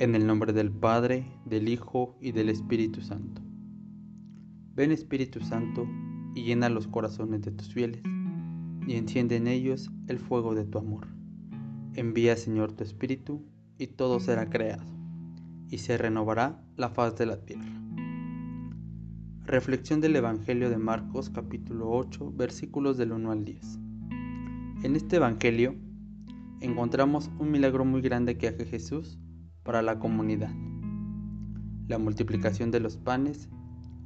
En el nombre del Padre, del Hijo y del Espíritu Santo. Ven Espíritu Santo y llena los corazones de tus fieles y enciende en ellos el fuego de tu amor. Envía Señor tu Espíritu y todo será creado y se renovará la faz de la tierra. Reflexión del Evangelio de Marcos capítulo 8 versículos del 1 al 10. En este Evangelio encontramos un milagro muy grande que hace Jesús para la comunidad. La multiplicación de los panes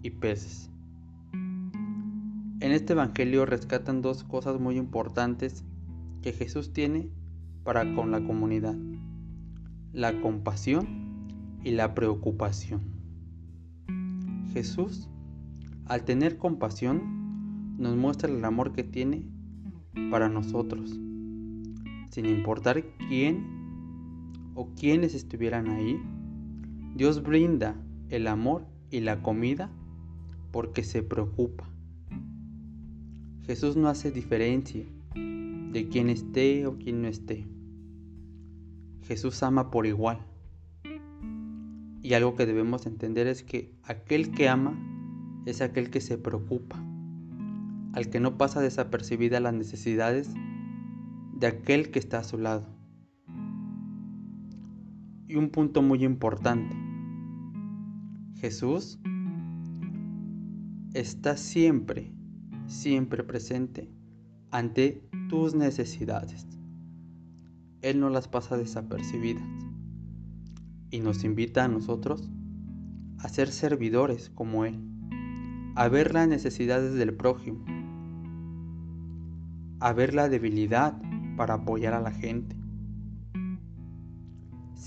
y peces. En este Evangelio rescatan dos cosas muy importantes que Jesús tiene para con la comunidad. La compasión y la preocupación. Jesús, al tener compasión, nos muestra el amor que tiene para nosotros, sin importar quién o quienes estuvieran ahí, Dios brinda el amor y la comida porque se preocupa. Jesús no hace diferencia de quien esté o quien no esté. Jesús ama por igual. Y algo que debemos entender es que aquel que ama es aquel que se preocupa, al que no pasa desapercibida las necesidades de aquel que está a su lado. Y un punto muy importante. Jesús está siempre, siempre presente ante tus necesidades. Él no las pasa desapercibidas y nos invita a nosotros a ser servidores como Él, a ver las necesidades del prójimo, a ver la debilidad para apoyar a la gente,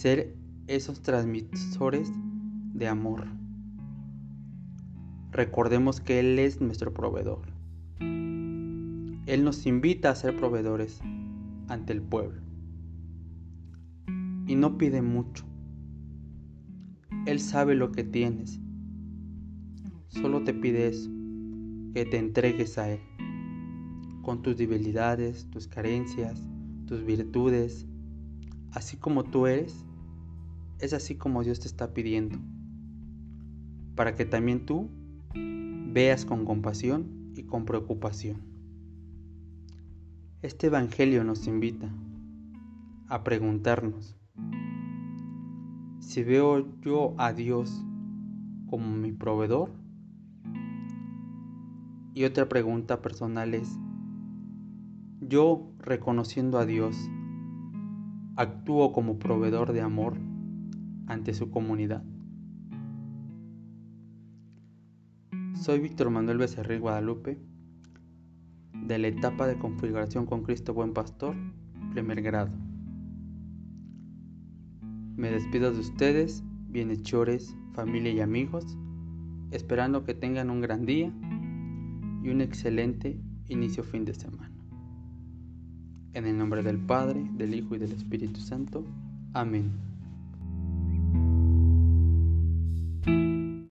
ser esos transmisores de amor. Recordemos que Él es nuestro proveedor. Él nos invita a ser proveedores ante el pueblo. Y no pide mucho. Él sabe lo que tienes. Solo te pide eso, que te entregues a Él, con tus debilidades, tus carencias, tus virtudes, así como tú eres, es así como Dios te está pidiendo, para que también tú veas con compasión y con preocupación. Este Evangelio nos invita a preguntarnos, si veo yo a Dios como mi proveedor, y otra pregunta personal es, yo reconociendo a Dios, actúo como proveedor de amor ante su comunidad. Soy Víctor Manuel Becerril Guadalupe, de la etapa de configuración con Cristo Buen Pastor, primer grado. Me despido de ustedes, bienhechores, familia y amigos, esperando que tengan un gran día y un excelente inicio fin de semana. En el nombre del Padre, del Hijo y del Espíritu Santo. Amén.